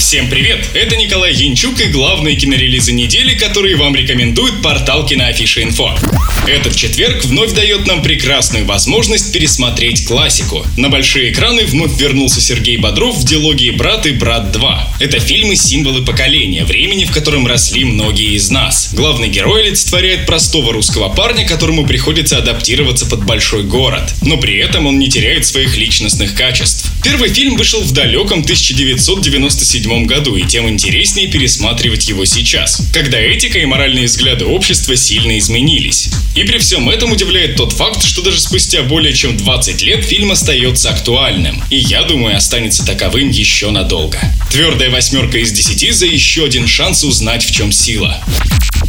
Всем привет! Это Николай Янчук и главные кинорелизы недели, которые вам рекомендует портал Киноафиша Инфо. Этот четверг вновь дает нам прекрасную возможность пересмотреть классику. На большие экраны вновь вернулся Сергей Бодров в диалоге «Брат и брат 2». Это фильмы-символы поколения, времени, в котором росли многие из нас. Главный герой олицетворяет простого русского парня, которому приходится адаптироваться под большой город. Но при этом он не теряет своих личностных качеств. Первый фильм вышел в далеком 1997 1997 году, и тем интереснее пересматривать его сейчас, когда этика и моральные взгляды общества сильно изменились. И при всем этом удивляет тот факт, что даже спустя более чем 20 лет фильм остается актуальным, и я думаю останется таковым еще надолго. Твердая восьмерка из 10 за еще один шанс узнать в чем сила.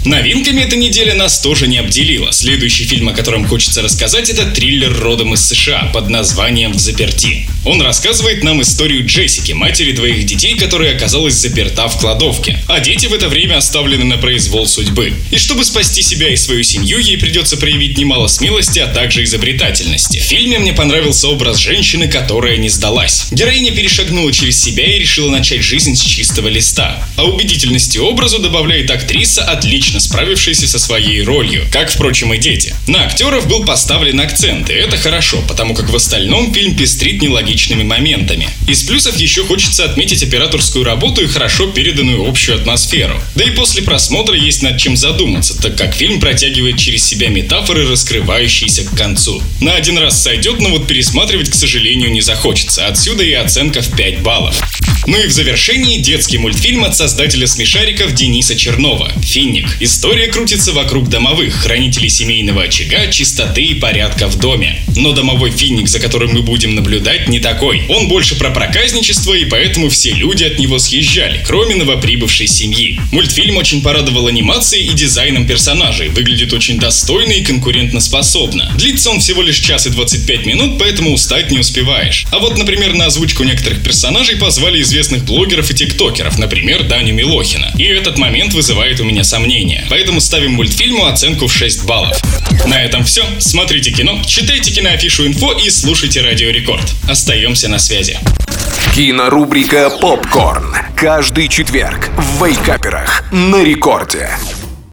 Новинками эта неделя нас тоже не обделила. Следующий фильм, о котором хочется рассказать, это триллер родом из США под названием «В заперти». Он рассказывает нам историю Джессики, матери двоих детей, которая оказалась заперта в кладовке. А дети в это время оставлены на произвол судьбы. И чтобы спасти себя и свою семью, ей придется проявить немало смелости, а также изобретательности. В фильме мне понравился образ женщины, которая не сдалась. Героиня перешагнула через себя и решила начать жизнь с чистого листа. А убедительности образу добавляет актриса, отлично справившийся со своей ролью, как, впрочем, и дети. На актеров был поставлен акцент, и это хорошо, потому как в остальном фильм пестрит нелогичными моментами. Из плюсов еще хочется отметить операторскую работу и хорошо переданную общую атмосферу. Да и после просмотра есть над чем задуматься, так как фильм протягивает через себя метафоры, раскрывающиеся к концу. На один раз сойдет, но вот пересматривать, к сожалению, не захочется. Отсюда и оценка в 5 баллов. Ну и в завершении детский мультфильм от создателя смешариков Дениса Чернова «Финник». История крутится вокруг домовых, хранителей семейного очага, чистоты и порядка в доме. Но домовой финник, за которым мы будем наблюдать, не такой. Он больше про проказничество, и поэтому все люди от него съезжали, кроме новоприбывшей семьи. Мультфильм очень порадовал анимацией и дизайном персонажей, выглядит очень достойно и конкурентоспособно. Длится он всего лишь час и 25 минут, поэтому устать не успеваешь. А вот, например, на озвучку некоторых персонажей позвали известных блогеров и тиктокеров, например, Даню Милохина. И этот момент вызывает у меня сомнения. Поэтому ставим мультфильму оценку в 6 баллов. На этом все. Смотрите кино, читайте киноафишу инфо и слушайте Радио Рекорд. Остаемся на связи. Кинорубрика «Попкорн». Каждый четверг в Вейкаперах на рекорде.